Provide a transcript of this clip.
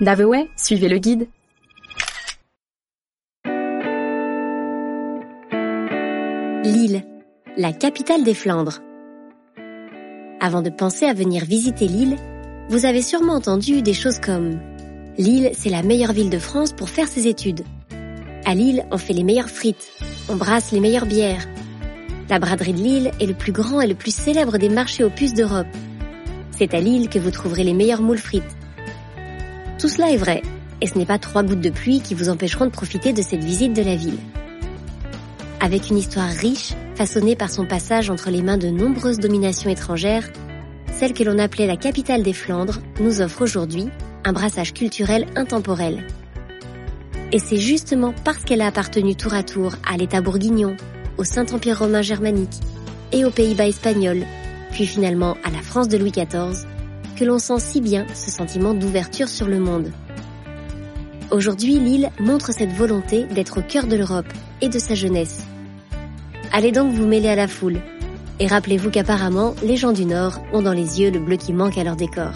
Daveway, suivez le guide. Lille, la capitale des Flandres. Avant de penser à venir visiter Lille, vous avez sûrement entendu des choses comme Lille, c'est la meilleure ville de France pour faire ses études. À Lille, on fait les meilleures frites, on brasse les meilleures bières. La braderie de Lille est le plus grand et le plus célèbre des marchés aux puces d'Europe. C'est à Lille que vous trouverez les meilleures moules frites. Tout cela est vrai, et ce n'est pas trois gouttes de pluie qui vous empêcheront de profiter de cette visite de la ville. Avec une histoire riche, façonnée par son passage entre les mains de nombreuses dominations étrangères, celle que l'on appelait la capitale des Flandres nous offre aujourd'hui un brassage culturel intemporel. Et c'est justement parce qu'elle a appartenu tour à tour à l'État bourguignon, au Saint-Empire romain germanique et aux Pays-Bas espagnols, puis finalement à la France de Louis XIV, que l'on sent si bien ce sentiment d'ouverture sur le monde. Aujourd'hui, l'île montre cette volonté d'être au cœur de l'Europe et de sa jeunesse. Allez donc vous mêler à la foule. Et rappelez-vous qu'apparemment, les gens du Nord ont dans les yeux le bleu qui manque à leur décor.